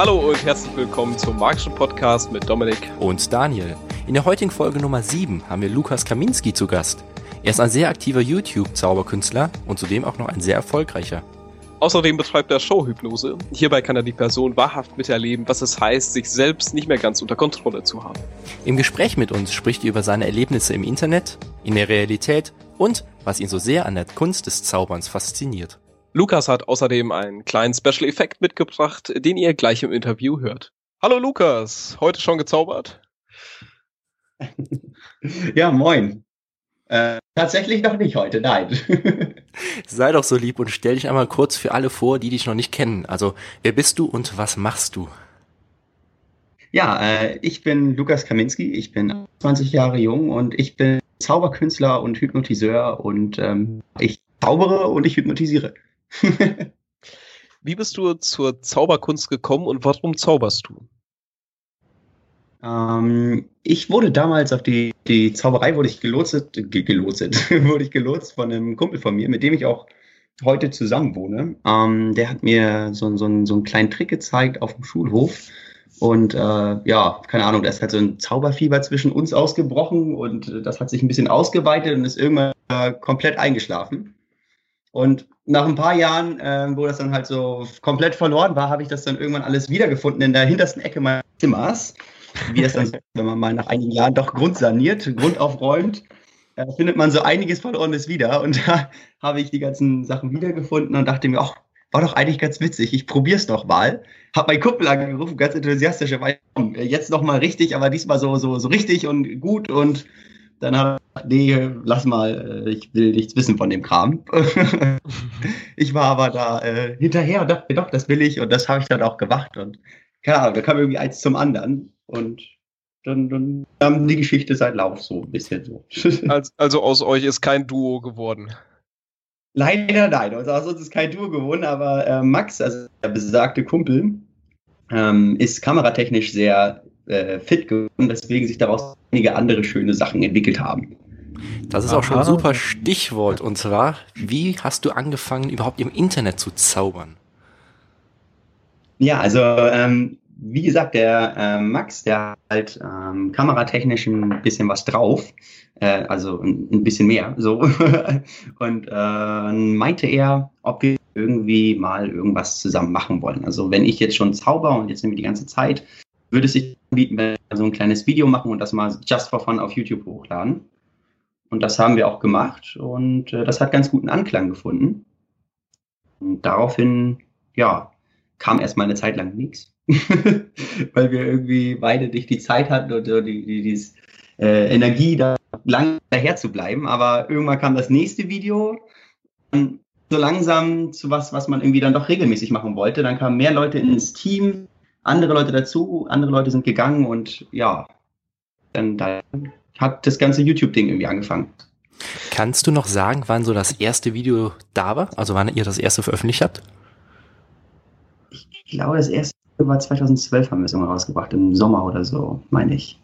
Hallo und herzlich willkommen zum Magischen Podcast mit Dominik und Daniel. In der heutigen Folge Nummer 7 haben wir Lukas Kaminski zu Gast. Er ist ein sehr aktiver YouTube-Zauberkünstler und zudem auch noch ein sehr erfolgreicher. Außerdem betreibt er Showhypnose. Hierbei kann er die Person wahrhaft miterleben, was es heißt, sich selbst nicht mehr ganz unter Kontrolle zu haben. Im Gespräch mit uns spricht er über seine Erlebnisse im Internet, in der Realität und was ihn so sehr an der Kunst des Zauberns fasziniert. Lukas hat außerdem einen kleinen Special Effekt mitgebracht, den ihr gleich im Interview hört. Hallo Lukas, heute schon gezaubert? ja, moin. Äh, tatsächlich noch nicht heute, nein. Sei doch so lieb und stell dich einmal kurz für alle vor, die dich noch nicht kennen. Also, wer bist du und was machst du? Ja, äh, ich bin Lukas Kaminski, ich bin 20 Jahre jung und ich bin Zauberkünstler und Hypnotiseur und ähm, ich zaubere und ich hypnotisiere. Wie bist du zur Zauberkunst gekommen und warum zauberst du? Ähm, ich wurde damals auf die, die Zauberei wurde ich gelotset, gelotset, wurde ich gelotst von einem Kumpel von mir, mit dem ich auch heute zusammen wohne. Ähm, der hat mir so, so, so einen kleinen Trick gezeigt auf dem Schulhof. Und äh, ja, keine Ahnung, da ist halt so ein Zauberfieber zwischen uns ausgebrochen und das hat sich ein bisschen ausgeweitet und ist irgendwann äh, komplett eingeschlafen. Und nach ein paar Jahren, äh, wo das dann halt so komplett verloren war, habe ich das dann irgendwann alles wiedergefunden in der hintersten Ecke meines Zimmers. Wie es dann, wenn man mal nach einigen Jahren doch grundsaniert, grundaufräumt, äh, findet man so einiges Verlorenes wieder. Und da habe ich die ganzen Sachen wiedergefunden und dachte mir, ach, war doch eigentlich ganz witzig. Ich probier's doch mal. Hab mein Kumpel angerufen, ganz enthusiastisch. Jetzt noch mal richtig, aber diesmal so so so richtig und gut und dann hat er, nee, lass mal, äh, ich will nichts wissen von dem Kram. ich war aber da äh, hinterher und dachte mir, doch, das will ich und das habe ich dann auch gemacht und keine Ahnung, da kam irgendwie eins zum anderen und dann, dann kam die Geschichte seit Lauf so ein bisschen so. also, also aus euch ist kein Duo geworden. Leider nein, also aus uns ist kein Duo geworden, aber äh, Max, also der besagte Kumpel, ähm, ist kameratechnisch sehr äh, fit geworden, deswegen sich daraus einige andere schöne Sachen entwickelt haben. Das ist auch schon ein super Stichwort. Und zwar, wie hast du angefangen, überhaupt im Internet zu zaubern? Ja, also ähm, wie gesagt, der äh, Max, der hat halt ähm, kameratechnisch ein bisschen was drauf, äh, also ein, ein, bisschen mehr, so. und äh, meinte er, ob wir irgendwie mal irgendwas zusammen machen wollen. Also wenn ich jetzt schon zauber und jetzt nämlich die ganze Zeit, würde es sich anbieten, wenn wir so ein kleines Video machen und das mal just for fun auf YouTube hochladen. Und das haben wir auch gemacht und äh, das hat ganz guten Anklang gefunden. Und daraufhin, ja, kam erstmal eine Zeit lang nichts, weil wir irgendwie beide nicht die Zeit hatten und die, die, die äh, Energie, da lang daher zu bleiben. Aber irgendwann kam das nächste Video, so langsam zu was, was man irgendwie dann doch regelmäßig machen wollte. Dann kamen mehr Leute ins Team, andere Leute dazu, andere Leute sind gegangen und ja, dann, dann hat das ganze YouTube-Ding irgendwie angefangen. Kannst du noch sagen, wann so das erste Video da war? Also wann ihr das erste veröffentlicht habt? Ich glaube, das erste war 2012, haben wir es immer rausgebracht, im Sommer oder so, meine ich.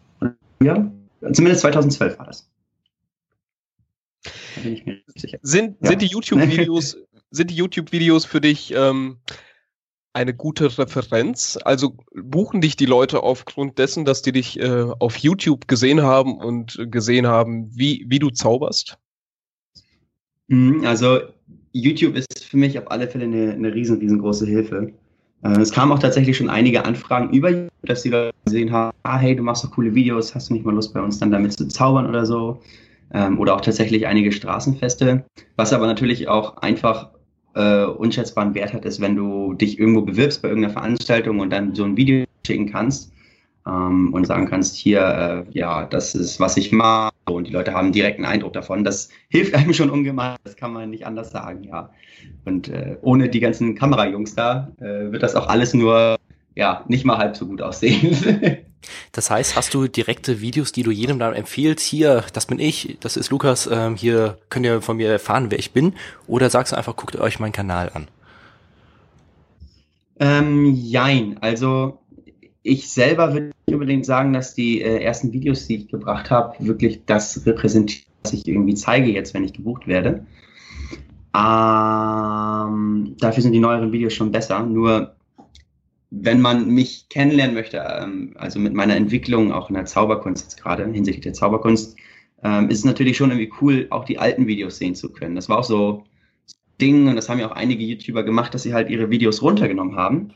Ja, zumindest 2012 war das. Da bin ich mir sicher. Sind, ja. sind die YouTube-Videos, sind die YouTube-Videos für dich ähm, eine gute Referenz? Also buchen dich die Leute aufgrund dessen, dass die dich äh, auf YouTube gesehen haben und gesehen haben, wie, wie du zauberst? Mhm, also YouTube ist für mich auf alle Fälle eine, eine riesen, riesengroße Hilfe. Äh, es kamen auch tatsächlich schon einige Anfragen über YouTube, dass die Leute gesehen haben, ah, hey, du machst doch coole Videos, hast du nicht mal Lust bei uns dann damit zu zaubern oder so? Ähm, oder auch tatsächlich einige Straßenfeste, was aber natürlich auch einfach äh, unschätzbaren Wert hat, ist, wenn du dich irgendwo bewirbst bei irgendeiner Veranstaltung und dann so ein Video schicken kannst ähm, und sagen kannst, hier, äh, ja, das ist, was ich mache und die Leute haben direkt einen Eindruck davon. Das hilft einem schon ungemein, das kann man nicht anders sagen, ja. Und äh, ohne die ganzen Kamerajungs da äh, wird das auch alles nur, ja, nicht mal halb so gut aussehen. Das heißt, hast du direkte Videos, die du jedem dann empfiehlst, hier, das bin ich, das ist Lukas, ähm, hier könnt ihr von mir erfahren, wer ich bin? Oder sagst du einfach, guckt euch meinen Kanal an? Ähm, jein, also ich selber würde nicht unbedingt sagen, dass die äh, ersten Videos, die ich gebracht habe, wirklich das repräsentieren, was ich irgendwie zeige jetzt, wenn ich gebucht werde. Ähm, dafür sind die neueren Videos schon besser. Nur wenn man mich kennenlernen möchte, ähm, also mit meiner Entwicklung auch in der Zauberkunst jetzt gerade, hinsichtlich der Zauberkunst, ähm, ist es natürlich schon irgendwie cool, auch die alten Videos sehen zu können. Das war auch so Ding, und das haben ja auch einige YouTuber gemacht, dass sie halt ihre Videos runtergenommen haben.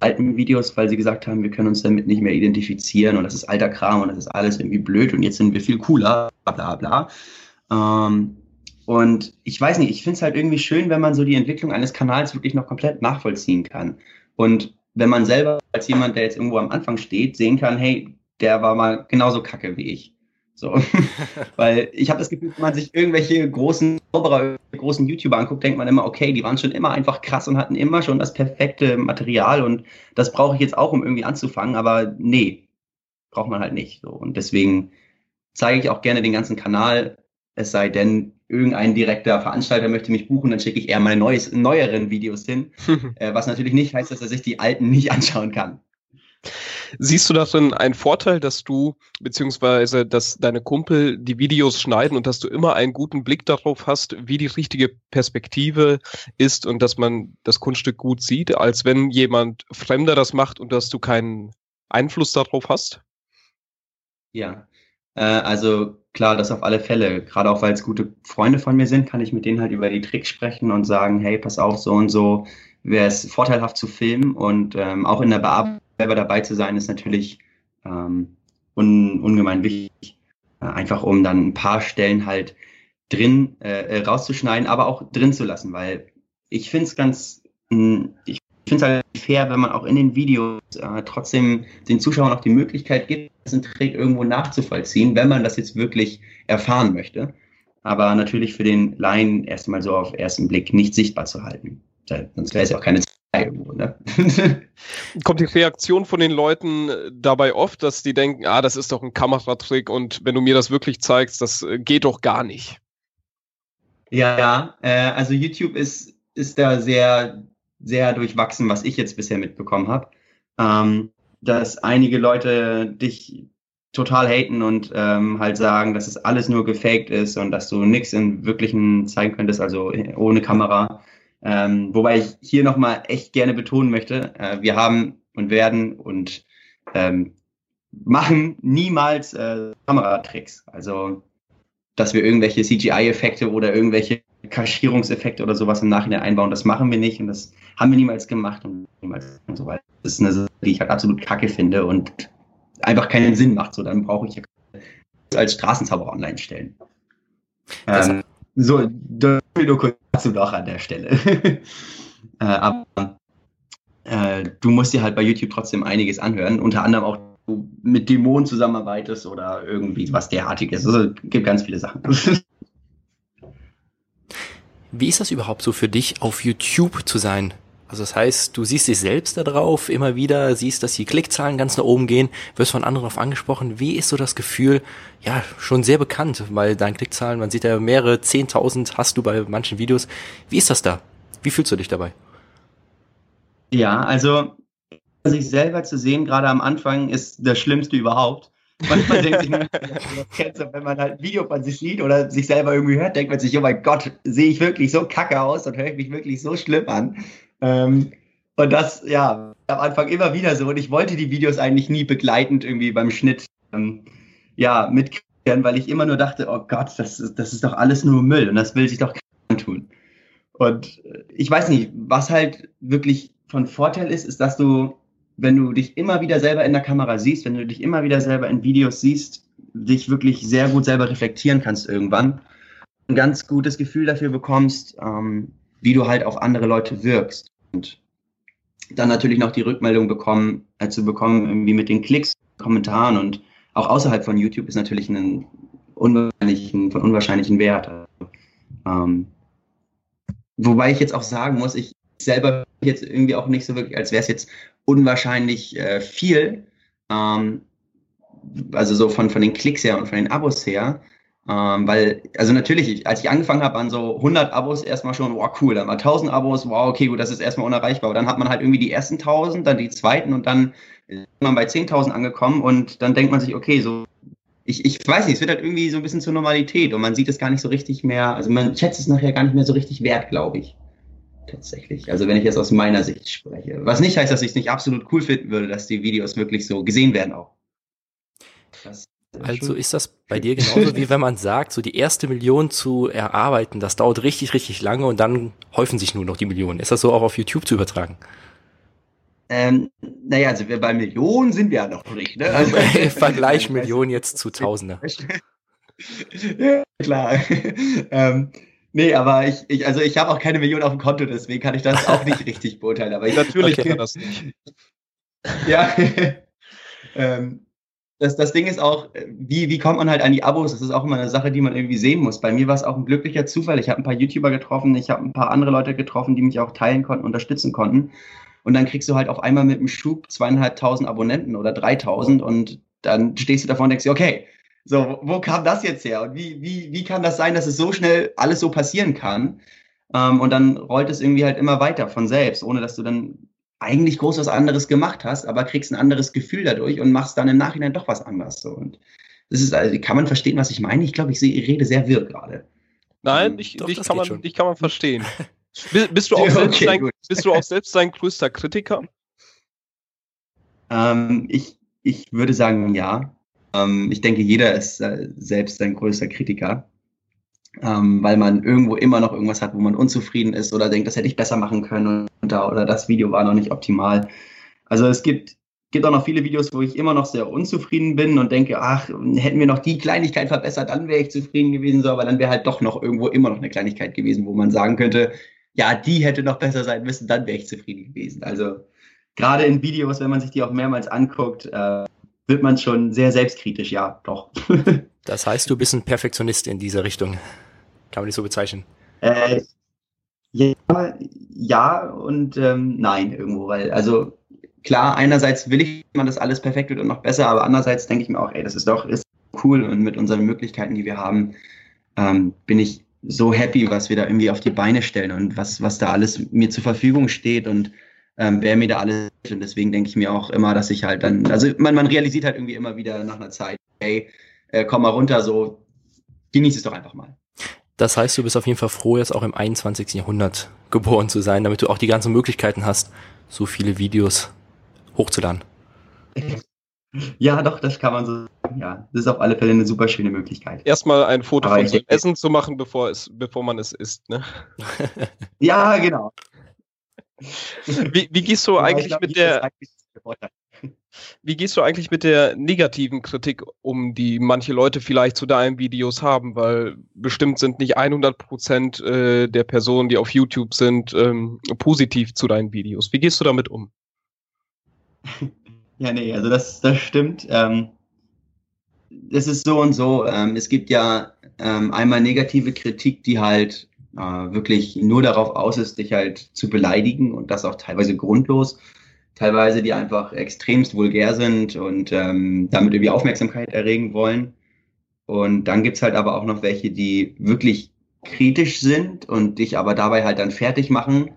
Alten Videos, weil sie gesagt haben, wir können uns damit nicht mehr identifizieren und das ist alter Kram und das ist alles irgendwie blöd und jetzt sind wir viel cooler, bla bla. Ähm, und ich weiß nicht, ich finde es halt irgendwie schön, wenn man so die Entwicklung eines Kanals wirklich noch komplett nachvollziehen kann. Und wenn man selber als jemand, der jetzt irgendwo am Anfang steht, sehen kann, hey, der war mal genauso kacke wie ich. So. Weil ich habe das Gefühl, wenn man sich irgendwelche großen Zauberer, großen YouTuber anguckt, denkt man immer, okay, die waren schon immer einfach krass und hatten immer schon das perfekte Material und das brauche ich jetzt auch, um irgendwie anzufangen, aber nee, braucht man halt nicht. So. Und deswegen zeige ich auch gerne den ganzen Kanal, es sei denn, irgendein direkter Veranstalter möchte mich buchen, dann schicke ich eher meine neues, neueren Videos hin, äh, was natürlich nicht heißt, dass er sich die alten nicht anschauen kann. Siehst du darin einen Vorteil, dass du, beziehungsweise dass deine Kumpel die Videos schneiden und dass du immer einen guten Blick darauf hast, wie die richtige Perspektive ist und dass man das Kunststück gut sieht, als wenn jemand Fremder das macht und dass du keinen Einfluss darauf hast? Ja, äh, also klar, das auf alle Fälle. Gerade auch, weil es gute Freunde von mir sind, kann ich mit denen halt über die Tricks sprechen und sagen, hey, pass auf, so und so wäre es vorteilhaft zu filmen und ähm, auch in der Bearbeitung selber dabei zu sein, ist natürlich ähm, un, ungemein wichtig. Äh, einfach um dann ein paar Stellen halt drin äh, äh rauszuschneiden, aber auch drin zu lassen, weil ich finde es ganz, hm, ich finde es halt fair, wenn man auch in den Videos äh, trotzdem den Zuschauern auch die Möglichkeit gibt, diesen Trick irgendwo nachzuvollziehen, wenn man das jetzt wirklich erfahren möchte. Aber natürlich für den Laien erstmal so auf ersten Blick nicht sichtbar zu halten. Sonst wäre es ja auch keine irgendwo. Ne? Kommt die Reaktion von den Leuten äh, dabei oft, dass die denken, ah, das ist doch ein Kameratrick und wenn du mir das wirklich zeigst, das äh, geht doch gar nicht. Ja, ja. Äh, also YouTube ist, ist da sehr, sehr durchwachsen, was ich jetzt bisher mitbekommen habe. Ähm, dass einige Leute dich total haten und ähm, halt sagen, dass es alles nur gefaked ist und dass du nichts im Wirklichen zeigen könntest, also ohne Kamera. Ähm, wobei ich hier nochmal echt gerne betonen möchte, äh, wir haben und werden und ähm, machen niemals äh, Kameratricks. Also, dass wir irgendwelche CGI-Effekte oder irgendwelche Kaschierungseffekte oder sowas im Nachhinein einbauen, das machen wir nicht und das haben wir niemals gemacht und niemals und so weiter. Das ist eine Sache, die ich halt absolut kacke finde und einfach keinen Sinn macht. So, dann brauche ich ja als Straßenzauber online stellen. Ähm, so, das nur kurz dazu noch an der Stelle. äh, aber äh, du musst dir halt bei YouTube trotzdem einiges anhören, unter anderem auch du mit Dämonen zusammenarbeitest oder irgendwie was derartiges. Also gibt ganz viele Sachen. Wie ist das überhaupt so für dich, auf YouTube zu sein? Also das heißt, du siehst dich selbst da drauf immer wieder, siehst, dass die Klickzahlen ganz nach oben gehen, wirst von anderen auf angesprochen. Wie ist so das Gefühl? Ja, schon sehr bekannt, weil deine Klickzahlen, man sieht ja mehrere Zehntausend hast du bei manchen Videos. Wie ist das da? Wie fühlst du dich dabei? Ja, also sich selber zu sehen, gerade am Anfang, ist das Schlimmste überhaupt. Manchmal denkt sich, wenn man halt ein Video von sich sieht oder sich selber irgendwie hört, denkt man sich, oh mein Gott, sehe ich wirklich so kacke aus und höre ich mich wirklich so schlimm an. Ähm, und das, ja, am Anfang immer wieder so. Und ich wollte die Videos eigentlich nie begleitend irgendwie beim Schnitt, ähm, ja, mitkriegen, weil ich immer nur dachte, oh Gott, das, das ist doch alles nur Müll und das will sich doch keiner tun. Und äh, ich weiß nicht, was halt wirklich von Vorteil ist, ist, dass du, wenn du dich immer wieder selber in der Kamera siehst, wenn du dich immer wieder selber in Videos siehst, dich wirklich sehr gut selber reflektieren kannst irgendwann, ein ganz gutes Gefühl dafür bekommst, ähm, wie du halt auf andere Leute wirkst. Und dann natürlich noch die Rückmeldung bekommen, äh, zu bekommen, irgendwie mit den Klicks, Kommentaren und auch außerhalb von YouTube ist natürlich ein unwahrscheinlichen, von unwahrscheinlichen Wert. Ähm, wobei ich jetzt auch sagen muss, ich selber jetzt irgendwie auch nicht so wirklich, als wäre es jetzt unwahrscheinlich äh, viel. Ähm, also so von, von den Klicks her und von den Abos her. Ähm, weil, also natürlich, als ich angefangen habe, an so 100 Abos erstmal schon, wow, cool, dann mal 1000 Abos, wow, okay, gut, das ist erstmal unerreichbar. Aber dann hat man halt irgendwie die ersten 1000, dann die zweiten und dann ist man bei 10.000 angekommen und dann denkt man sich, okay, so, ich, ich weiß nicht, es wird halt irgendwie so ein bisschen zur Normalität und man sieht es gar nicht so richtig mehr, also man schätzt es nachher gar nicht mehr so richtig wert, glaube ich. Tatsächlich. Also wenn ich jetzt aus meiner Sicht spreche. Was nicht heißt, dass ich es nicht absolut cool finden würde, dass die Videos wirklich so gesehen werden auch. Das also ist das bei dir genauso wie wenn man sagt, so die erste Million zu erarbeiten, das dauert richtig, richtig lange und dann häufen sich nur noch die Millionen. Ist das so auch auf YouTube zu übertragen? Ähm, naja, also wir bei Millionen sind wir ja noch nicht. Ne? Also, Vergleich Millionen jetzt zu Tausende. ja, klar. ähm, nee, aber ich, ich also ich habe auch keine Million auf dem Konto, deswegen kann ich das auch nicht richtig beurteilen. Aber ich, natürlich okay. kann das nicht. ja. ähm, das, das Ding ist auch, wie, wie kommt man halt an die Abos? Das ist auch immer eine Sache, die man irgendwie sehen muss. Bei mir war es auch ein glücklicher Zufall. Ich habe ein paar YouTuber getroffen, ich habe ein paar andere Leute getroffen, die mich auch teilen konnten, unterstützen konnten. Und dann kriegst du halt auf einmal mit einem Schub zweieinhalbtausend Abonnenten oder dreitausend und dann stehst du davor und denkst dir, okay, so, wo kam das jetzt her? Und wie, wie, wie kann das sein, dass es so schnell alles so passieren kann? Ähm, und dann rollt es irgendwie halt immer weiter von selbst, ohne dass du dann eigentlich groß was anderes gemacht hast, aber kriegst ein anderes Gefühl dadurch und machst dann im Nachhinein doch was anderes. So. Und das ist, also, kann man verstehen, was ich meine? Ich glaube, ich, ich rede sehr wirr gerade. Nein, dich, dich, kann man, dich kann man verstehen. Bist du auch, selbst, okay, dein, bist du auch selbst dein größter Kritiker? Ähm, ich, ich würde sagen, ja. Ähm, ich denke, jeder ist äh, selbst sein größter Kritiker, ähm, weil man irgendwo immer noch irgendwas hat, wo man unzufrieden ist oder denkt, das hätte ich besser machen können oder, oder das Video war noch nicht optimal. Also es gibt, gibt auch noch viele Videos, wo ich immer noch sehr unzufrieden bin und denke, ach, hätten wir noch die Kleinigkeit verbessert, dann wäre ich zufrieden gewesen, so, aber dann wäre halt doch noch irgendwo immer noch eine Kleinigkeit gewesen, wo man sagen könnte, ja, die hätte noch besser sein müssen, dann wäre ich zufrieden gewesen. Also gerade in Videos, wenn man sich die auch mehrmals anguckt, äh, wird man schon sehr selbstkritisch, ja, doch. das heißt, du bist ein Perfektionist in dieser Richtung. Kann man dich so bezeichnen? Äh, ja, ja und ähm, nein irgendwo, weil, also klar, einerseits will ich, man das alles perfekt wird und noch besser, aber andererseits denke ich mir auch, ey, das ist doch ist cool und mit unseren Möglichkeiten, die wir haben, ähm, bin ich so happy, was wir da irgendwie auf die Beine stellen und was, was da alles mir zur Verfügung steht und ähm, wer mir da alles und deswegen denke ich mir auch immer, dass ich halt dann, also man, man realisiert halt irgendwie immer wieder nach einer Zeit, hey, äh, komm mal runter, so genieß es doch einfach mal. Das heißt, du bist auf jeden Fall froh, jetzt auch im 21. Jahrhundert geboren zu sein, damit du auch die ganzen Möglichkeiten hast, so viele Videos hochzuladen. Ja, doch, das kann man so sagen. Ja, das ist auf alle Fälle eine super schöne Möglichkeit. Erstmal ein Foto Aber von so Essen zu machen, bevor, es, bevor man es isst, ne? ja, genau. Wie, wie gehst du ja, eigentlich glaub, mit der wie gehst du eigentlich mit der negativen Kritik um, die manche Leute vielleicht zu deinen Videos haben? Weil bestimmt sind nicht 100 Prozent äh, der Personen, die auf YouTube sind, ähm, positiv zu deinen Videos. Wie gehst du damit um? Ja, nee, also das, das stimmt. Ähm, es ist so und so. Ähm, es gibt ja ähm, einmal negative Kritik, die halt äh, wirklich nur darauf aus ist, dich halt zu beleidigen und das auch teilweise grundlos teilweise die einfach extremst vulgär sind und ähm, damit irgendwie Aufmerksamkeit erregen wollen. Und dann gibt's halt aber auch noch welche, die wirklich kritisch sind und dich aber dabei halt dann fertig machen,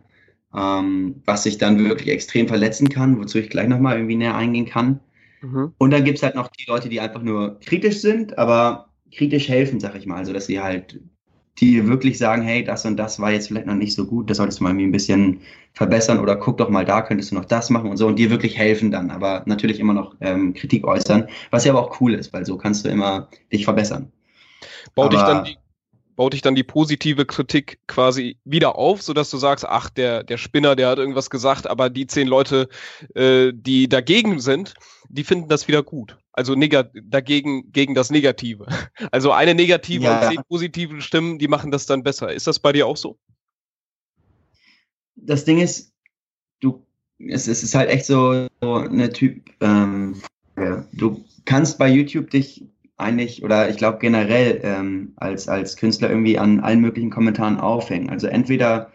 ähm, was sich dann wirklich extrem verletzen kann, wozu ich gleich nochmal irgendwie näher eingehen kann. Mhm. Und dann gibt's halt noch die Leute, die einfach nur kritisch sind, aber kritisch helfen, sag ich mal. Also dass sie halt die wirklich sagen, hey, das und das war jetzt vielleicht noch nicht so gut, das solltest du mal ein bisschen verbessern oder guck doch mal da, könntest du noch das machen und so und dir wirklich helfen dann, aber natürlich immer noch ähm, Kritik äußern, was ja aber auch cool ist, weil so kannst du immer dich verbessern. Baut dich dann die baut dich dann die positive Kritik quasi wieder auf, so dass du sagst, ach, der, der Spinner, der hat irgendwas gesagt, aber die zehn Leute, äh, die dagegen sind, die finden das wieder gut. Also dagegen gegen das Negative. Also eine negative ja, und zehn positive Stimmen, die machen das dann besser. Ist das bei dir auch so? Das Ding ist, du, es, es ist halt echt so, so eine Typ, ähm, du kannst bei YouTube dich eigentlich oder ich glaube generell ähm, als, als Künstler irgendwie an allen möglichen Kommentaren aufhängen. Also entweder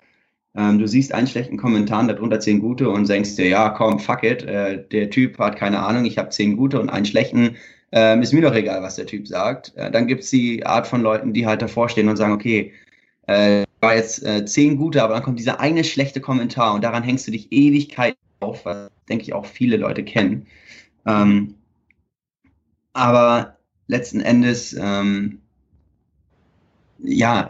ähm, du siehst einen schlechten Kommentar, darunter zehn gute und denkst dir, ja, komm, fuck it, äh, der Typ hat keine Ahnung, ich habe zehn gute und einen schlechten, ähm, ist mir doch egal, was der Typ sagt. Äh, dann gibt's die Art von Leuten, die halt davor stehen und sagen, okay, äh, war jetzt äh, zehn gute, aber dann kommt dieser eine schlechte Kommentar und daran hängst du dich Ewigkeit auf, was denke ich auch viele Leute kennen. Ähm, aber letzten Endes, ähm, ja.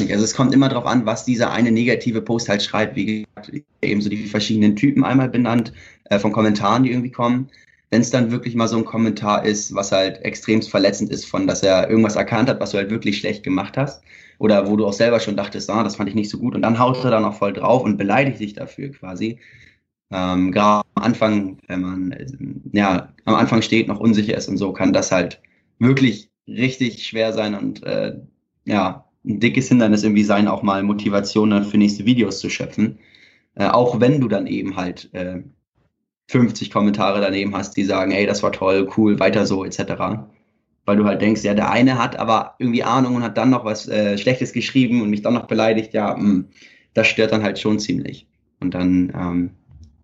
Also es kommt immer darauf an, was dieser eine negative Post halt schreibt. Wie gesagt, eben so die verschiedenen Typen einmal benannt, äh, von Kommentaren, die irgendwie kommen. Wenn es dann wirklich mal so ein Kommentar ist, was halt extremst verletzend ist, von dass er irgendwas erkannt hat, was du halt wirklich schlecht gemacht hast, oder wo du auch selber schon dachtest, ah, das fand ich nicht so gut, und dann haut er da noch voll drauf und beleidigt dich dafür quasi. Ähm, gerade am Anfang, wenn man ja am Anfang steht, noch unsicher ist und so, kann das halt wirklich richtig schwer sein und äh, ja, ein dickes Hindernis irgendwie sein, auch mal Motivation für nächste Videos zu schöpfen. Äh, auch wenn du dann eben halt äh, 50 Kommentare daneben hast, die sagen, ey, das war toll, cool, weiter so, etc. Weil du halt denkst, ja, der eine hat aber irgendwie Ahnung und hat dann noch was äh, Schlechtes geschrieben und mich dann noch beleidigt, ja, mh, mm, das stört dann halt schon ziemlich. Und dann ähm,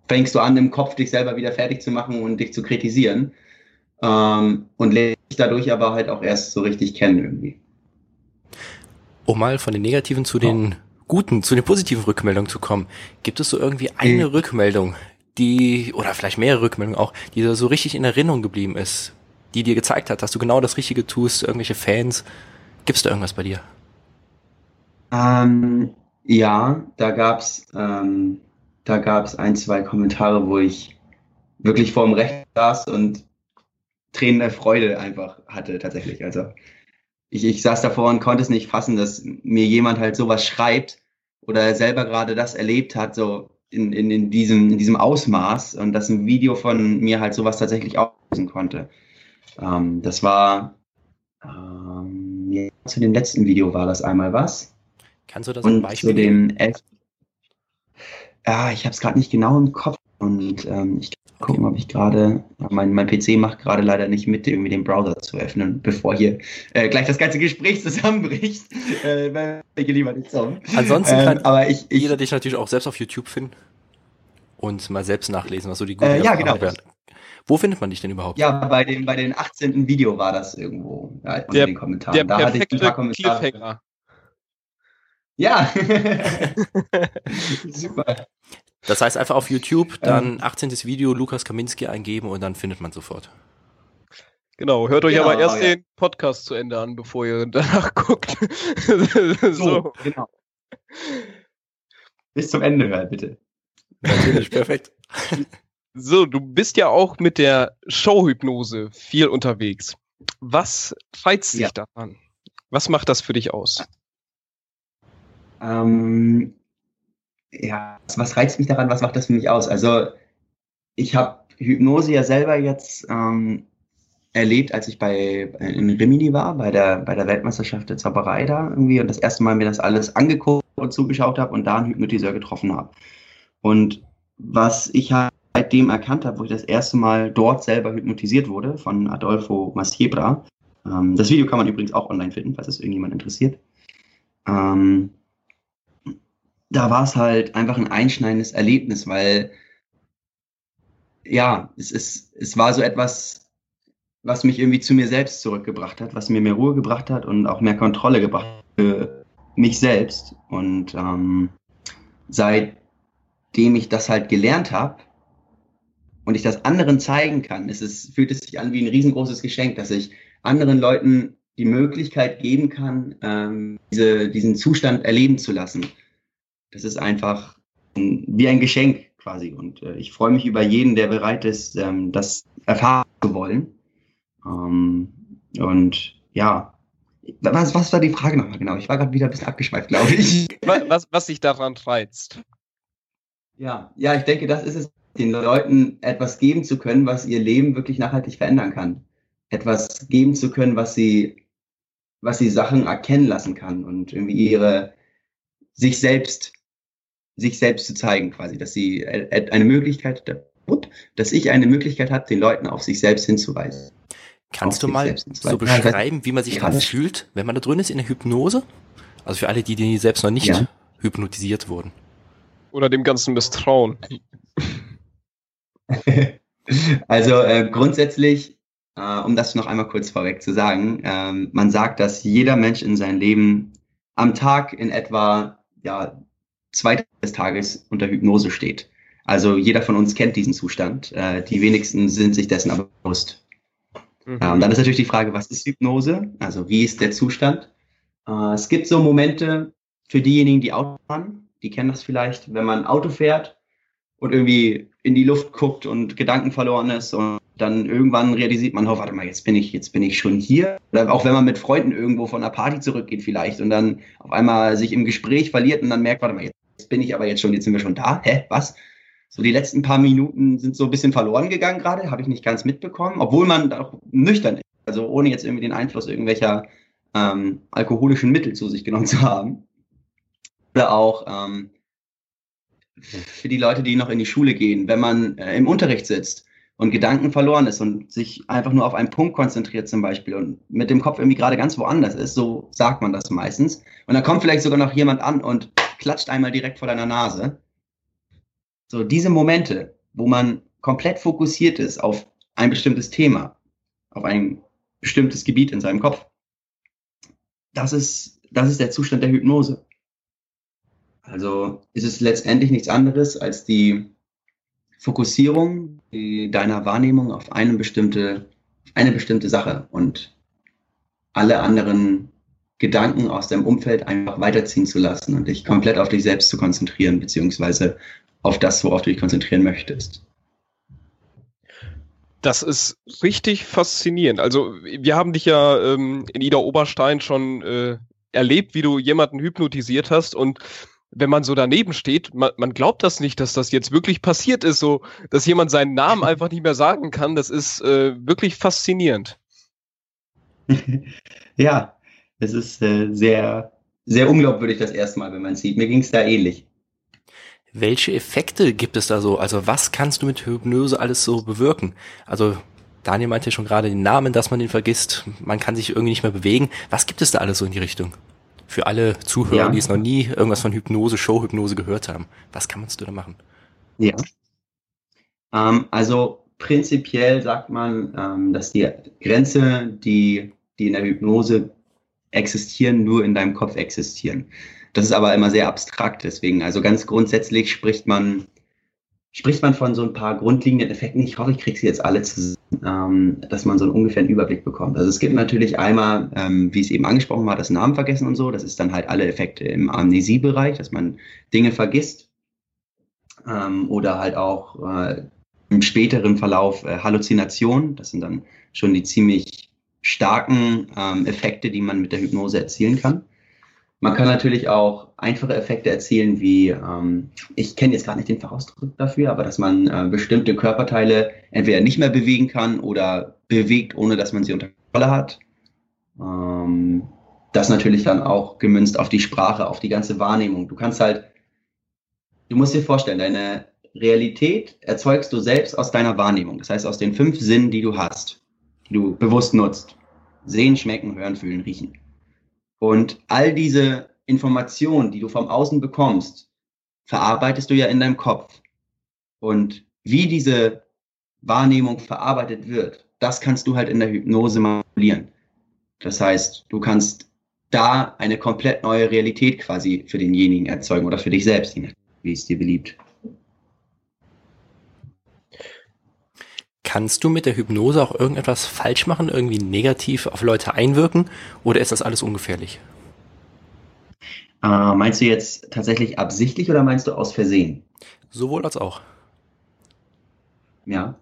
fängst du an, im Kopf dich selber wieder fertig zu machen und dich zu kritisieren. Ähm, und lernst dich dadurch aber halt auch erst so richtig kennen irgendwie. Um mal von den negativen zu den guten, zu den positiven Rückmeldungen zu kommen, gibt es so irgendwie eine mhm. Rückmeldung, die, oder vielleicht mehrere Rückmeldungen auch, die da so richtig in Erinnerung geblieben ist, die dir gezeigt hat, dass du genau das Richtige tust, irgendwelche Fans? Gibt es da irgendwas bei dir? Ähm, ja, da gab's ähm, da gab's ein, zwei Kommentare, wo ich wirklich vor dem Recht saß und Tränen der Freude einfach hatte tatsächlich. Also ich, ich saß davor und konnte es nicht fassen, dass mir jemand halt sowas schreibt oder selber gerade das erlebt hat, so in, in, in, diesem, in diesem Ausmaß und dass ein Video von mir halt sowas tatsächlich auslösen konnte. Ähm, das war ähm, ja, zu dem letzten Video war das einmal was. Kannst du das und Beispiel zu dem elf Ja, ich habe es gerade nicht genau im Kopf und ähm, ich gucken, ob ich gerade, mein, mein PC macht gerade leider nicht mit, irgendwie den Browser zu öffnen, bevor hier äh, gleich das ganze Gespräch zusammenbricht. äh, ich lieber nicht zusammen. Ansonsten ähm, kann aber ich, ich, jeder dich natürlich auch selbst auf YouTube finden und mal selbst nachlesen, was so die guten äh, Ja, genau. Werden. Wo findet man dich denn überhaupt? Ja, bei dem, bei den 18. Video war das irgendwo ja, unter der, den Kommentaren. Der da hatte ich ein paar Kommentare. Ja. Super. Das heißt einfach auf YouTube dann 18. Video Lukas Kaminski eingeben und dann findet man sofort. Genau, hört euch genau, aber erst ja. den Podcast zu Ende an, bevor ihr danach guckt. so, so, genau. Bis zum Ende hören, bitte. Natürlich, perfekt. So, du bist ja auch mit der Showhypnose viel unterwegs. Was reizt dich ja. daran? Was macht das für dich aus? Ähm, ja, was reizt mich daran? Was macht das für mich aus? Also, ich habe Hypnose ja selber jetzt ähm, erlebt, als ich bei in Rimini war, bei der, bei der Weltmeisterschaft der Zauberei da irgendwie und das erste Mal mir das alles angeguckt und zugeschaut habe und da einen Hypnotiseur getroffen habe. Und was ich halt seitdem erkannt habe, wo ich das erste Mal dort selber hypnotisiert wurde von Adolfo Masiebra. Ähm, das Video kann man übrigens auch online finden, falls es irgendjemand interessiert. Ähm, da war es halt einfach ein einschneidendes Erlebnis, weil ja, es, ist, es war so etwas, was mich irgendwie zu mir selbst zurückgebracht hat, was mir mehr Ruhe gebracht hat und auch mehr Kontrolle gebracht hat für mich selbst. Und ähm, seitdem ich das halt gelernt habe und ich das anderen zeigen kann, ist es, fühlt es sich an wie ein riesengroßes Geschenk, dass ich anderen Leuten die Möglichkeit geben kann, ähm, diese, diesen Zustand erleben zu lassen das ist einfach wie ein Geschenk quasi. Und äh, ich freue mich über jeden, der bereit ist, ähm, das erfahren zu wollen. Ähm, und ja, was, was war die Frage nochmal genau? Ich war gerade wieder ein bisschen abgeschweift, glaube ich. Was, was sich daran reizt? Ja, ja, ich denke, das ist es, den Leuten etwas geben zu können, was ihr Leben wirklich nachhaltig verändern kann. Etwas geben zu können, was sie, was sie Sachen erkennen lassen kann und irgendwie ihre, sich selbst sich selbst zu zeigen, quasi, dass sie äh, eine Möglichkeit, dass ich eine Möglichkeit habe, den Leuten auf sich selbst hinzuweisen. Kannst du mal so beschreiben, wie man sich ja, dann fühlt, wenn man da drin ist in der Hypnose? Also für alle, die, die selbst noch nicht ja. hypnotisiert wurden. Oder dem ganzen Misstrauen. also äh, grundsätzlich, äh, um das noch einmal kurz vorweg zu sagen, äh, man sagt, dass jeder Mensch in seinem Leben am Tag in etwa ja, zwei des Tages unter Hypnose steht. Also jeder von uns kennt diesen Zustand. Äh, die wenigsten sind sich dessen aber bewusst. Mhm. Ähm, dann ist natürlich die Frage, was ist Hypnose? Also wie ist der Zustand? Äh, es gibt so Momente, für diejenigen, die Auto fahren, die kennen das vielleicht, wenn man Auto fährt und irgendwie in die Luft guckt und Gedanken verloren ist und dann irgendwann realisiert man, oh, warte mal, jetzt bin ich, jetzt bin ich schon hier. Oder auch wenn man mit Freunden irgendwo von einer Party zurückgeht vielleicht und dann auf einmal sich im Gespräch verliert und dann merkt, warte mal, jetzt bin ich aber jetzt schon, jetzt sind wir schon da. Hä, was? So die letzten paar Minuten sind so ein bisschen verloren gegangen gerade, habe ich nicht ganz mitbekommen, obwohl man auch nüchtern ist. Also ohne jetzt irgendwie den Einfluss irgendwelcher ähm, alkoholischen Mittel zu sich genommen zu haben. Oder auch ähm, für die Leute, die noch in die Schule gehen, wenn man äh, im Unterricht sitzt und Gedanken verloren ist und sich einfach nur auf einen Punkt konzentriert zum Beispiel und mit dem Kopf irgendwie gerade ganz woanders ist, so sagt man das meistens. Und dann kommt vielleicht sogar noch jemand an und klatscht einmal direkt vor deiner Nase. So diese Momente, wo man komplett fokussiert ist auf ein bestimmtes Thema, auf ein bestimmtes Gebiet in seinem Kopf, das ist, das ist der Zustand der Hypnose. Also ist es letztendlich nichts anderes als die Fokussierung deiner Wahrnehmung auf eine bestimmte, eine bestimmte Sache und alle anderen Gedanken aus deinem Umfeld einfach weiterziehen zu lassen und dich komplett auf dich selbst zu konzentrieren, beziehungsweise auf das, worauf du dich konzentrieren möchtest. Das ist richtig faszinierend. Also wir haben dich ja ähm, in Ida Oberstein schon äh, erlebt, wie du jemanden hypnotisiert hast und wenn man so daneben steht, man, man glaubt das nicht, dass das jetzt wirklich passiert ist, so dass jemand seinen Namen einfach nicht mehr sagen kann. Das ist äh, wirklich faszinierend. ja, es ist äh, sehr, sehr unglaubwürdig das erste Mal, wenn man es sieht. Mir ging es da ähnlich. Welche Effekte gibt es da so? Also was kannst du mit Hypnose alles so bewirken? Also Daniel meinte schon gerade den Namen, dass man den vergisst. Man kann sich irgendwie nicht mehr bewegen. Was gibt es da alles so in die Richtung? Für alle Zuhörer, ja. die es noch nie irgendwas von Hypnose, Showhypnose gehört haben. Was kann man da machen? Ja. Ähm, also prinzipiell sagt man, ähm, dass die Grenze, die, die in der Hypnose existieren, nur in deinem Kopf existieren. Das ist aber immer sehr abstrakt, deswegen, also ganz grundsätzlich spricht man, spricht man von so ein paar grundlegenden Effekten. Ich hoffe, ich kriege sie jetzt alle zusammen, ähm, dass man so einen ungefähren Überblick bekommt. Also es gibt natürlich einmal, ähm, wie es eben angesprochen war, das Namen vergessen und so. Das ist dann halt alle Effekte im Amnesiebereich, dass man Dinge vergisst ähm, oder halt auch äh, im späteren Verlauf äh, Halluzinationen. Das sind dann schon die ziemlich starken ähm, Effekte, die man mit der Hypnose erzielen kann. Man kann natürlich auch einfache Effekte erzielen, wie, ähm, ich kenne jetzt gerade nicht den Fachausdruck dafür, aber dass man äh, bestimmte Körperteile entweder nicht mehr bewegen kann oder bewegt, ohne dass man sie unter Kontrolle hat. Ähm, das natürlich dann auch gemünzt auf die Sprache, auf die ganze Wahrnehmung. Du kannst halt, du musst dir vorstellen, deine Realität erzeugst du selbst aus deiner Wahrnehmung. Das heißt, aus den fünf Sinnen, die du hast, die du bewusst nutzt. Sehen, schmecken, hören, fühlen, riechen. Und all diese Informationen, die du vom Außen bekommst, verarbeitest du ja in deinem Kopf. Und wie diese Wahrnehmung verarbeitet wird, das kannst du halt in der Hypnose manipulieren. Das heißt, du kannst da eine komplett neue Realität quasi für denjenigen erzeugen oder für dich selbst, wie es dir beliebt. Kannst du mit der Hypnose auch irgendetwas falsch machen, irgendwie negativ auf Leute einwirken oder ist das alles ungefährlich? Äh, meinst du jetzt tatsächlich absichtlich oder meinst du aus Versehen? Sowohl als auch. Ja.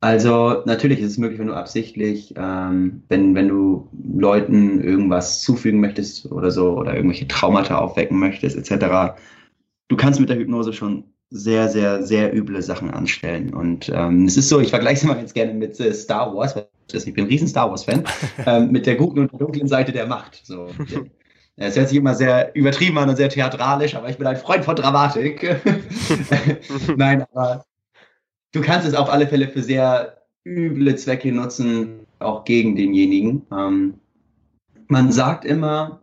Also natürlich ist es möglich, wenn du absichtlich, ähm, wenn, wenn du Leuten irgendwas zufügen möchtest oder so oder irgendwelche Traumata aufwecken möchtest, etc. Du kannst mit der Hypnose schon sehr, sehr, sehr üble Sachen anstellen. Und ähm, es ist so, ich vergleiche es mal jetzt gerne mit äh, Star Wars, ich bin ein riesen Star Wars-Fan, ähm, mit der guten und der dunklen Seite der Macht. So, es hört sich immer sehr übertrieben an und sehr theatralisch, aber ich bin ein Freund von Dramatik. Nein, aber du kannst es auf alle Fälle für sehr üble Zwecke nutzen, auch gegen denjenigen. Ähm, man sagt immer,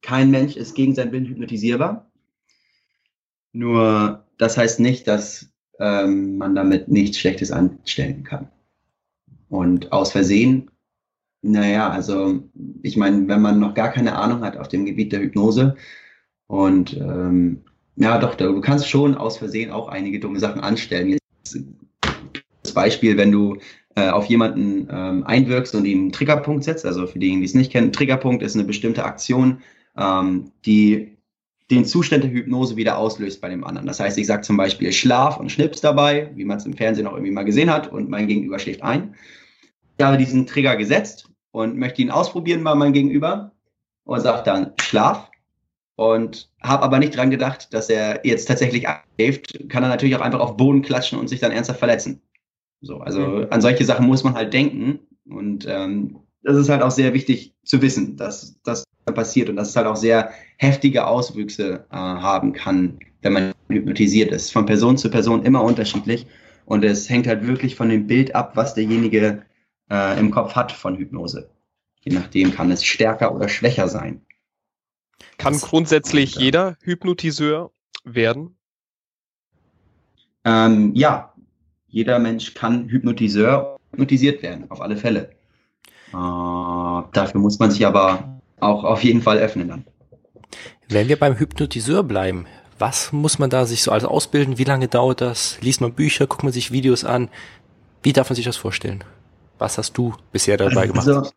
kein Mensch ist gegen sein Willen hypnotisierbar. Nur das heißt nicht, dass ähm, man damit nichts Schlechtes anstellen kann. Und aus Versehen, naja, also ich meine, wenn man noch gar keine Ahnung hat auf dem Gebiet der Hypnose und ähm, ja, doch, du kannst schon aus Versehen auch einige dumme Sachen anstellen. Das Beispiel, wenn du äh, auf jemanden ähm, einwirkst und ihm einen Triggerpunkt setzt, also für diejenigen, die es nicht kennen, Triggerpunkt ist eine bestimmte Aktion, ähm, die den Zustand der Hypnose wieder auslöst bei dem anderen. Das heißt, ich sage zum Beispiel Schlaf und Schnips dabei, wie man es im Fernsehen auch irgendwie mal gesehen hat, und mein Gegenüber schläft ein. Ich habe diesen Trigger gesetzt und möchte ihn ausprobieren bei meinem Gegenüber und sage dann Schlaf und habe aber nicht dran gedacht, dass er jetzt tatsächlich schläft, kann er natürlich auch einfach auf Boden klatschen und sich dann ernsthaft verletzen. So, also mhm. an solche Sachen muss man halt denken und ähm, das ist halt auch sehr wichtig zu wissen, dass das passiert und dass es halt auch sehr heftige Auswüchse äh, haben kann, wenn man hypnotisiert ist. Von Person zu Person immer unterschiedlich und es hängt halt wirklich von dem Bild ab, was derjenige äh, im Kopf hat von Hypnose. Je nachdem kann es stärker oder schwächer sein. Kann das grundsätzlich jeder Hypnotiseur werden? Ähm, ja, jeder Mensch kann Hypnotiseur hypnotisiert werden, auf alle Fälle. Äh, dafür muss man sich aber auch auf jeden Fall öffnen dann. Wenn wir beim Hypnotiseur bleiben, was muss man da sich so alles ausbilden? Wie lange dauert das? Liest man Bücher, guckt man sich Videos an? Wie darf man sich das vorstellen? Was hast du bisher dabei gemacht? Also,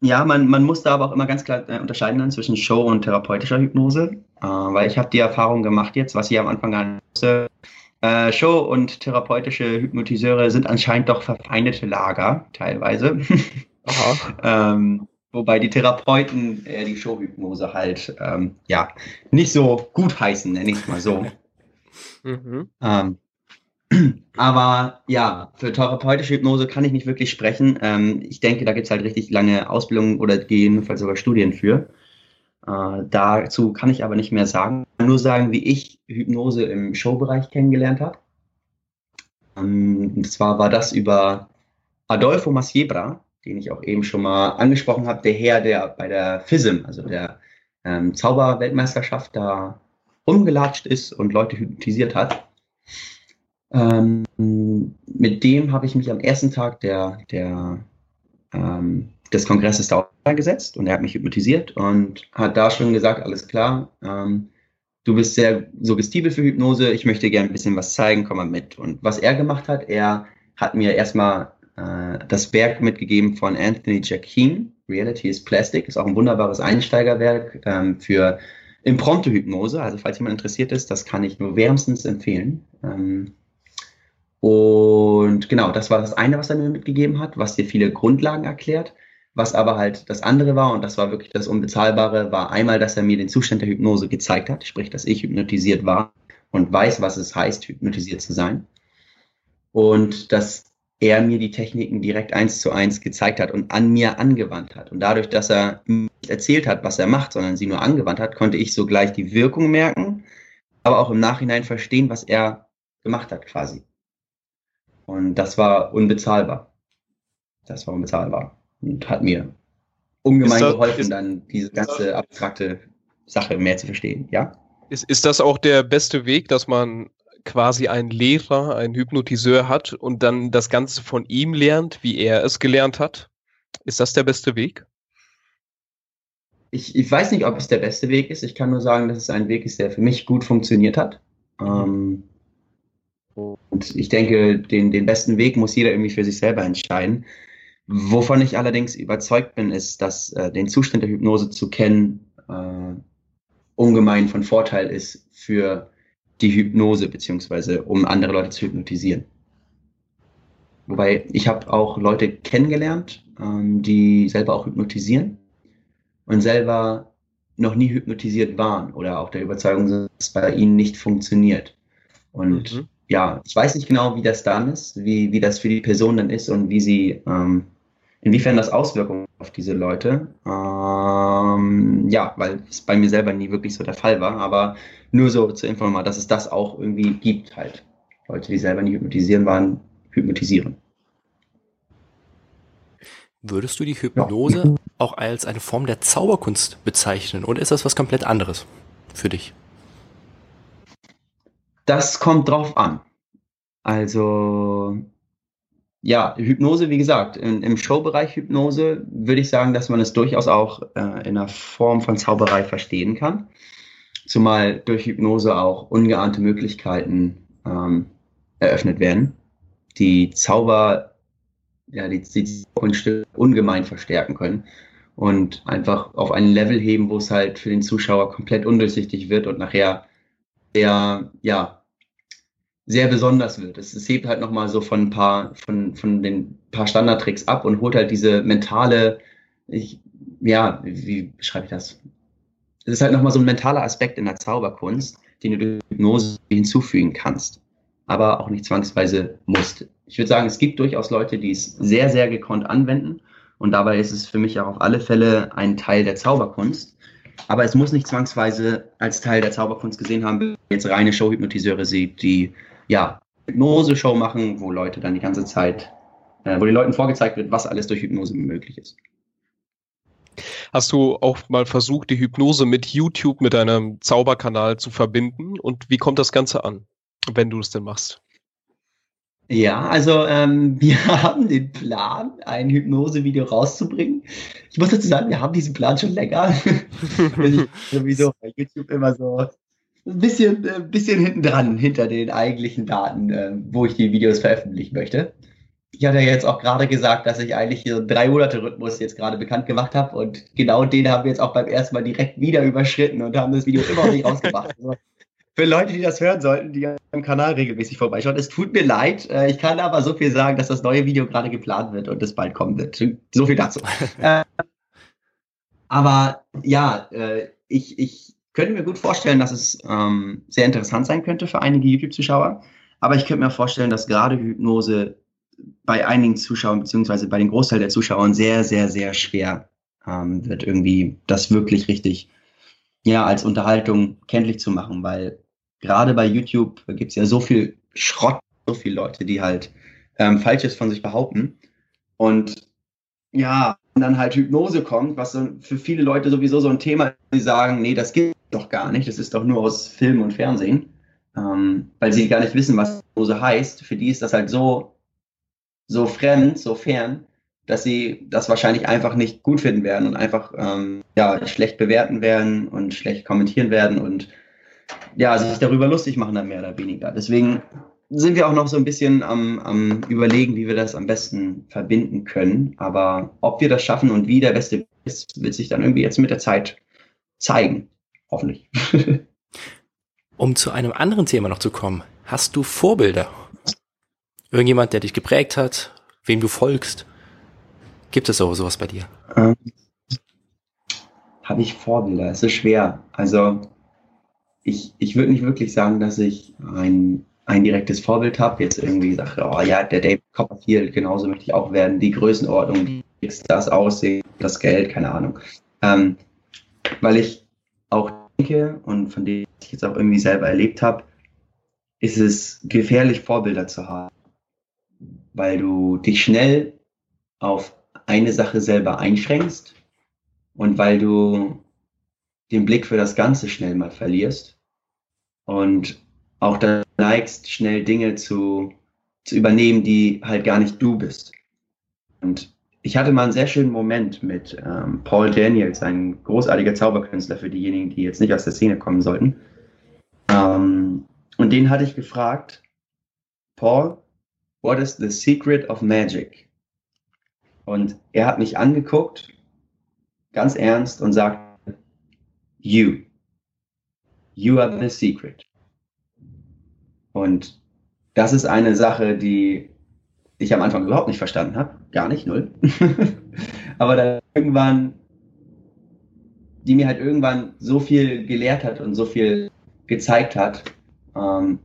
ja, man, man muss da aber auch immer ganz klar äh, unterscheiden dann zwischen Show und therapeutischer Hypnose, äh, weil ich habe die Erfahrung gemacht jetzt, was ich am Anfang wusste, äh, Show und therapeutische Hypnotiseure sind anscheinend doch verfeindete Lager, teilweise. ähm, wobei die Therapeuten äh, die Showhypnose halt ähm, ja nicht so gut heißen, nenne ich es mal so. Mhm. Ähm, aber ja, für therapeutische Hypnose kann ich nicht wirklich sprechen. Ähm, ich denke, da gibt es halt richtig lange Ausbildungen oder gegebenenfalls sogar Studien für. Äh, dazu kann ich aber nicht mehr sagen. Nur sagen, wie ich Hypnose im Showbereich kennengelernt habe. Ähm, und zwar war das über Adolfo Masiebra, den ich auch eben schon mal angesprochen habe, der Herr, der bei der FISM, also der ähm, Zauberweltmeisterschaft, da rumgelatscht ist und Leute hypnotisiert hat. Ähm, mit dem habe ich mich am ersten Tag der, der ähm, des Kongresses da gesetzt und er hat mich hypnotisiert und hat da schon gesagt, alles klar, ähm, du bist sehr suggestibel für Hypnose, ich möchte gerne ein bisschen was zeigen, komm mal mit. Und was er gemacht hat, er hat mir erstmal das Werk mitgegeben von Anthony Jacquin, Reality is Plastic, ist auch ein wunderbares Einsteigerwerk ähm, für Impromptu-Hypnose. Also falls jemand interessiert ist, das kann ich nur wärmstens empfehlen. Ähm, und genau, das war das eine, was er mir mitgegeben hat, was dir viele Grundlagen erklärt. Was aber halt das andere war, und das war wirklich das Unbezahlbare, war einmal, dass er mir den Zustand der Hypnose gezeigt hat, sprich, dass ich hypnotisiert war und weiß, was es heißt, hypnotisiert zu sein. Und dass er mir die Techniken direkt eins zu eins gezeigt hat und an mir angewandt hat. Und dadurch, dass er nicht erzählt hat, was er macht, sondern sie nur angewandt hat, konnte ich sogleich die Wirkung merken, aber auch im Nachhinein verstehen, was er gemacht hat quasi. Und das war unbezahlbar. Das war unbezahlbar und hat mir ungemein das, geholfen, ist, dann diese ganze abstrakte Sache mehr zu verstehen, ja. Ist, ist das auch der beste Weg, dass man quasi einen Lehrer, einen Hypnotiseur hat und dann das Ganze von ihm lernt, wie er es gelernt hat? Ist das der beste Weg? Ich, ich weiß nicht, ob es der beste Weg ist. Ich kann nur sagen, dass es ein Weg ist, der für mich gut funktioniert hat. Ähm, und ich denke, den, den besten Weg muss jeder irgendwie für sich selber entscheiden. Wovon ich allerdings überzeugt bin, ist, dass äh, den Zustand der Hypnose zu kennen äh, ungemein von Vorteil ist für die Hypnose, beziehungsweise um andere Leute zu hypnotisieren. Wobei ich habe auch Leute kennengelernt, ähm, die selber auch hypnotisieren und selber noch nie hypnotisiert waren oder auch der Überzeugung sind, dass es bei ihnen nicht funktioniert. Und mhm ja, ich weiß nicht genau, wie das dann ist, wie, wie das für die Person dann ist und wie sie, ähm, inwiefern das Auswirkungen auf diese Leute. Ähm, ja, weil es bei mir selber nie wirklich so der Fall war, aber nur so zur Information, dass es das auch irgendwie gibt halt. Leute, die selber nie hypnotisieren waren, hypnotisieren. Würdest du die Hypnose ja. auch als eine Form der Zauberkunst bezeichnen oder ist das was komplett anderes für dich? Das kommt drauf an. Also, ja, Hypnose, wie gesagt, in, im Showbereich Hypnose würde ich sagen, dass man es durchaus auch äh, in einer Form von Zauberei verstehen kann. Zumal durch Hypnose auch ungeahnte Möglichkeiten ähm, eröffnet werden, die Zauber, ja, die, die Kunststücke ungemein verstärken können. und einfach auf ein Level heben, wo es halt für den Zuschauer komplett undurchsichtig wird und nachher sehr, ja, sehr besonders wird. Es, es hebt halt nochmal so von ein paar, von, von den paar Standardtricks ab und holt halt diese mentale, ich, ja, wie beschreibe ich das? Es ist halt nochmal so ein mentaler Aspekt in der Zauberkunst, den du durch Hypnose hinzufügen kannst, aber auch nicht zwangsweise musst. Ich würde sagen, es gibt durchaus Leute, die es sehr, sehr gekonnt anwenden und dabei ist es für mich auch auf alle Fälle ein Teil der Zauberkunst. Aber es muss nicht zwangsweise als Teil der Zauberkunst gesehen haben, wenn jetzt reine Showhypnotiseure sieht, die ja Hypnose-Show machen, wo Leute dann die ganze Zeit, äh, wo den Leuten vorgezeigt wird, was alles durch Hypnose möglich ist. Hast du auch mal versucht, die Hypnose mit YouTube, mit deinem Zauberkanal zu verbinden? Und wie kommt das Ganze an, wenn du es denn machst? Ja, also ähm, wir haben den Plan, ein Hypnose-Video rauszubringen. Ich muss dazu sagen, wir haben diesen Plan schon länger. ich sowieso bei YouTube immer so ein bisschen, ein äh, bisschen hinten dran, hinter den eigentlichen Daten, äh, wo ich die Videos veröffentlichen möchte. Ich hatte ja jetzt auch gerade gesagt, dass ich eigentlich hier drei Monate Rhythmus jetzt gerade bekannt gemacht habe und genau den haben wir jetzt auch beim ersten Mal direkt wieder überschritten und haben das Video immer noch nicht rausgebracht. Also für Leute, die das hören sollten, die am Kanal regelmäßig vorbeischauen. Es tut mir leid. Äh, ich kann aber so viel sagen, dass das neue Video gerade geplant wird und es bald kommen wird. So viel dazu. Aber ja, ich, ich könnte mir gut vorstellen, dass es ähm, sehr interessant sein könnte für einige YouTube-Zuschauer. Aber ich könnte mir vorstellen, dass gerade Hypnose bei einigen Zuschauern, beziehungsweise bei den Großteil der Zuschauern sehr, sehr, sehr schwer ähm, wird, irgendwie das wirklich richtig ja, als Unterhaltung kenntlich zu machen, weil gerade bei YouTube gibt es ja so viel Schrott, so viele Leute, die halt ähm, Falsches von sich behaupten. Und ja, dann halt Hypnose kommt, was für viele Leute sowieso so ein Thema ist, die sagen, nee, das gibt doch gar nicht, das ist doch nur aus Film und Fernsehen, ähm, weil sie gar nicht wissen, was Hypnose heißt. Für die ist das halt so, so fremd, so fern, dass sie das wahrscheinlich einfach nicht gut finden werden und einfach ähm, ja, schlecht bewerten werden und schlecht kommentieren werden und ja, sich darüber lustig machen dann mehr oder weniger. Deswegen sind wir auch noch so ein bisschen am, am überlegen, wie wir das am besten verbinden können. Aber ob wir das schaffen und wie der beste ist, wird sich dann irgendwie jetzt mit der Zeit zeigen. Hoffentlich. um zu einem anderen Thema noch zu kommen, hast du Vorbilder? Irgendjemand, der dich geprägt hat, wem du folgst? Gibt es auch sowas bei dir? Ähm, Habe ich Vorbilder? Es ist schwer. Also ich, ich würde nicht wirklich sagen, dass ich ein, ein direktes Vorbild habe. Jetzt irgendwie gesagt, oh ja, der David Copperfield, genauso möchte ich auch werden. Die Größenordnung, das Aussehen, das Geld, keine Ahnung. Ähm, weil ich auch denke und von dem ich jetzt auch irgendwie selber erlebt habe, ist es gefährlich, Vorbilder zu haben. Weil du dich schnell auf eine Sache selber einschränkst und weil du den Blick für das Ganze schnell mal verlierst und auch dann neigst, schnell Dinge zu, zu übernehmen, die halt gar nicht du bist. Und ich hatte mal einen sehr schönen Moment mit ähm, Paul Daniels, ein großartiger Zauberkünstler für diejenigen, die jetzt nicht aus der Szene kommen sollten. Ähm, und den hatte ich gefragt, Paul, what is the secret of magic? Und er hat mich angeguckt, ganz ernst, und sagt, you. You are the secret. Und das ist eine Sache, die ich am Anfang überhaupt nicht verstanden habe. Gar nicht, null. Aber dann irgendwann, die mir halt irgendwann so viel gelehrt hat und so viel gezeigt hat, ähm,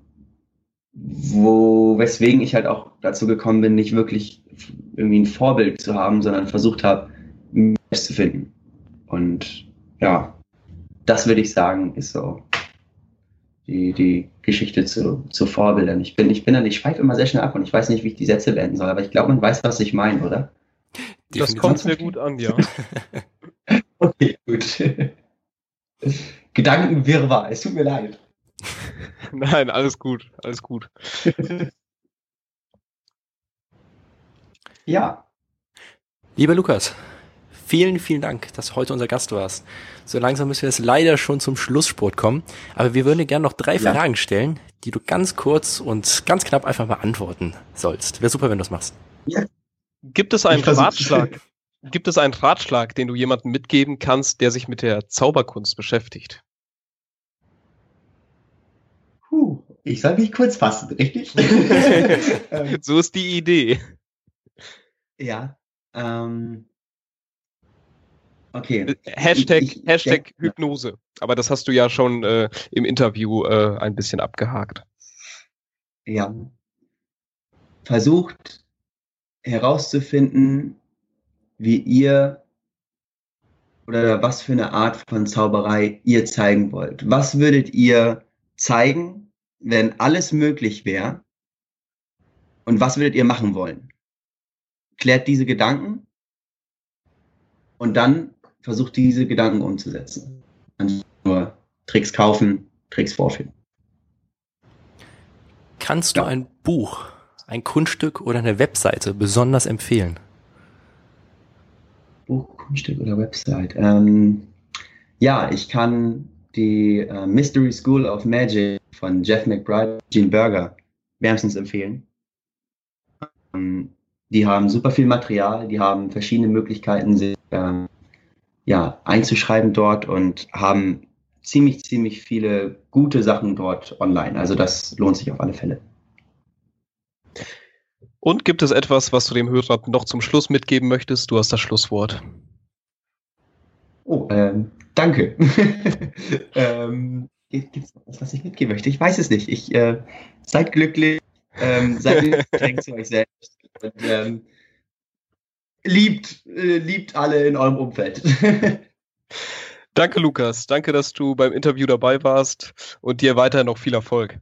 wo, weswegen ich halt auch dazu gekommen bin, nicht wirklich irgendwie ein Vorbild zu haben, sondern versucht habe, mich zu finden. Und ja, das würde ich sagen, ist so die, die Geschichte zu, zu Vorbildern. Ich bin, ich bin dann, ich schweife immer sehr schnell ab und ich weiß nicht, wie ich die Sätze beenden soll, aber ich glaube, man weiß, was ich meine, oder? Das kommt sehr gut an, ja. okay, gut. Gedankenwirrwarr, es tut mir leid. Nein, alles gut, alles gut. ja. Lieber Lukas, vielen, vielen Dank, dass du heute unser Gast warst. So langsam müssen wir jetzt leider schon zum Schlusssport kommen, aber wir würden dir gerne noch drei ja. Fragen stellen, die du ganz kurz und ganz knapp einfach beantworten sollst. Wäre super, wenn du das machst. Ja. Gibt es einen Ratschlag? Gibt es einen Ratschlag, den du jemandem mitgeben kannst, der sich mit der Zauberkunst beschäftigt? Puh, ich soll mich kurz fassen, richtig? so ist die Idee. Ja. Ähm, okay. Hashtag, ich, ich, Hashtag ja, Hypnose. Aber das hast du ja schon äh, im Interview äh, ein bisschen abgehakt. Ja. Versucht herauszufinden, wie ihr oder was für eine Art von Zauberei ihr zeigen wollt. Was würdet ihr zeigen, wenn alles möglich wäre? Und was würdet ihr machen wollen? Klärt diese Gedanken und dann versucht diese Gedanken umzusetzen. Und nur Tricks kaufen, Tricks vorführen. Kannst du ja. ein Buch, ein Kunststück oder eine Webseite besonders empfehlen? Buch, Kunststück oder Website? Ähm, ja, ich kann die äh, Mystery School of Magic von Jeff McBride, Gene Berger wärmstens empfehlen. Ähm, die haben super viel Material, die haben verschiedene Möglichkeiten, sich ähm, ja, einzuschreiben dort und haben ziemlich, ziemlich viele gute Sachen dort online. Also das lohnt sich auf alle Fälle. Und gibt es etwas, was du dem Hörer noch zum Schluss mitgeben möchtest? Du hast das Schlusswort. Oh, ähm, danke. ähm, gibt es noch was, was ich mitgeben möchte? Ich weiß es nicht. Ich äh, seid glücklich, ähm, seid glücklich zu euch selbst und ähm, liebt, äh, liebt alle in eurem Umfeld. Danke, Lukas. Danke, dass du beim Interview dabei warst und dir weiterhin noch viel Erfolg.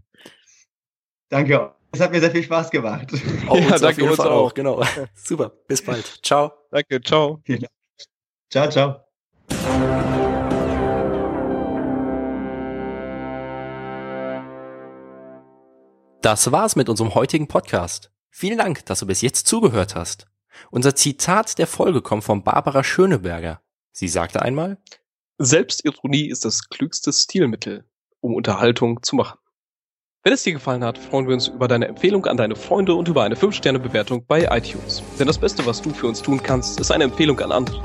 Danke. Es hat mir sehr viel Spaß gemacht. Auch ja, danke uns auch. auch. Genau. Super. Bis bald. Ciao. Danke. Ciao. Ciao, ciao. Das war's mit unserem heutigen Podcast. Vielen Dank, dass du bis jetzt zugehört hast. Unser Zitat der Folge kommt von Barbara Schöneberger. Sie sagte einmal, Selbstironie ist das klügste Stilmittel, um Unterhaltung zu machen. Wenn es dir gefallen hat, freuen wir uns über deine Empfehlung an deine Freunde und über eine 5-Sterne-Bewertung bei iTunes. Denn das Beste, was du für uns tun kannst, ist eine Empfehlung an andere.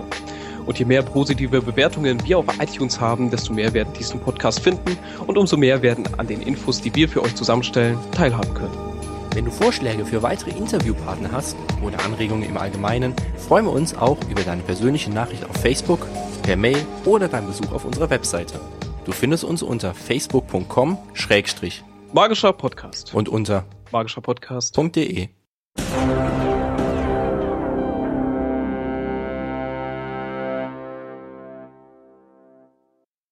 Und je mehr positive Bewertungen wir auf iTunes haben, desto mehr werden diesen Podcast finden und umso mehr werden an den Infos, die wir für euch zusammenstellen, teilhaben können. Wenn du Vorschläge für weitere Interviewpartner hast oder Anregungen im Allgemeinen, freuen wir uns auch über deine persönliche Nachricht auf Facebook, per Mail oder deinen Besuch auf unserer Webseite. Du findest uns unter facebook.com Magischer Podcast. Und unter magischerpodcast.de.